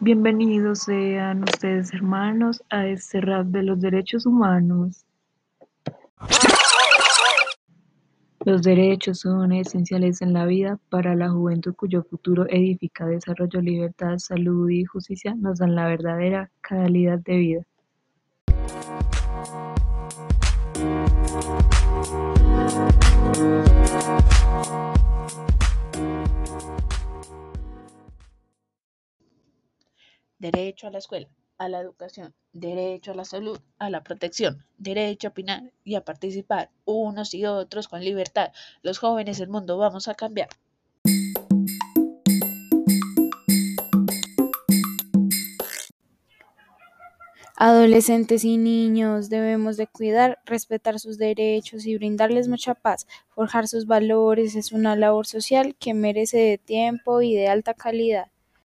Bienvenidos sean ustedes hermanos a este de los derechos humanos. Los derechos son esenciales en la vida para la juventud cuyo futuro edifica desarrollo, libertad, salud y justicia nos dan la verdadera calidad de vida. Derecho a la escuela, a la educación, derecho a la salud, a la protección, derecho a opinar y a participar unos y otros con libertad. Los jóvenes del mundo vamos a cambiar. Adolescentes y niños debemos de cuidar, respetar sus derechos y brindarles mucha paz. Forjar sus valores es una labor social que merece de tiempo y de alta calidad.